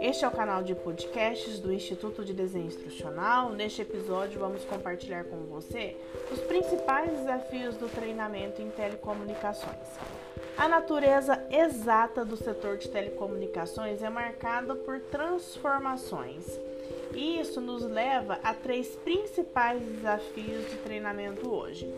Este é o canal de podcasts do Instituto de Desenho Instrucional. Neste episódio, vamos compartilhar com você os principais desafios do treinamento em telecomunicações. A natureza exata do setor de telecomunicações é marcada por transformações. E isso nos leva a três principais desafios de treinamento hoje.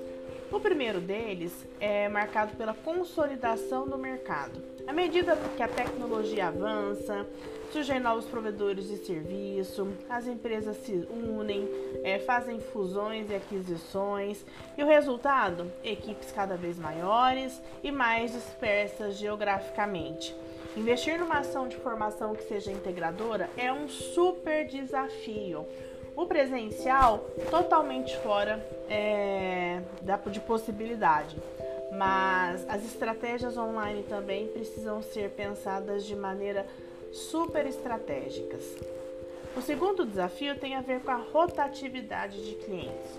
O primeiro deles é marcado pela consolidação do mercado. À medida que a tecnologia avança, surgem novos provedores de serviço, as empresas se unem, é, fazem fusões e aquisições, e o resultado? Equipes cada vez maiores e mais dispersas geograficamente. Investir numa ação de formação que seja integradora é um super desafio. O presencial totalmente fora é, de possibilidade, mas as estratégias online também precisam ser pensadas de maneira super estratégicas. O segundo desafio tem a ver com a rotatividade de clientes.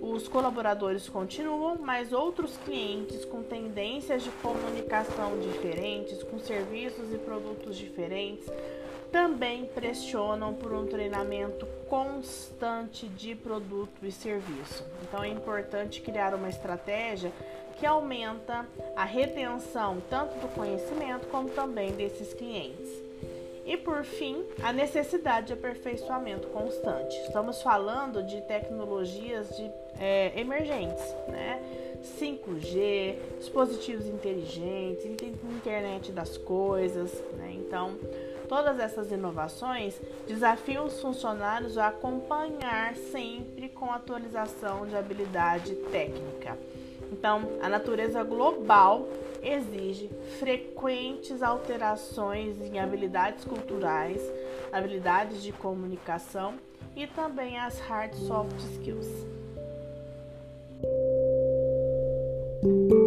Os colaboradores continuam, mas outros clientes com tendências de comunicação diferentes, com serviços e produtos diferentes, também pressionam por um treinamento constante de produto e serviço. Então é importante criar uma estratégia que aumenta a retenção tanto do conhecimento como também desses clientes. E por fim, a necessidade de aperfeiçoamento constante. Estamos falando de tecnologias de, é, emergentes, né? 5G, dispositivos inteligentes, internet das coisas, né? Então, Todas essas inovações desafiam os funcionários a acompanhar sempre com atualização de habilidade técnica. Então, a natureza global exige frequentes alterações em habilidades culturais, habilidades de comunicação e também as hard soft skills. Thank you.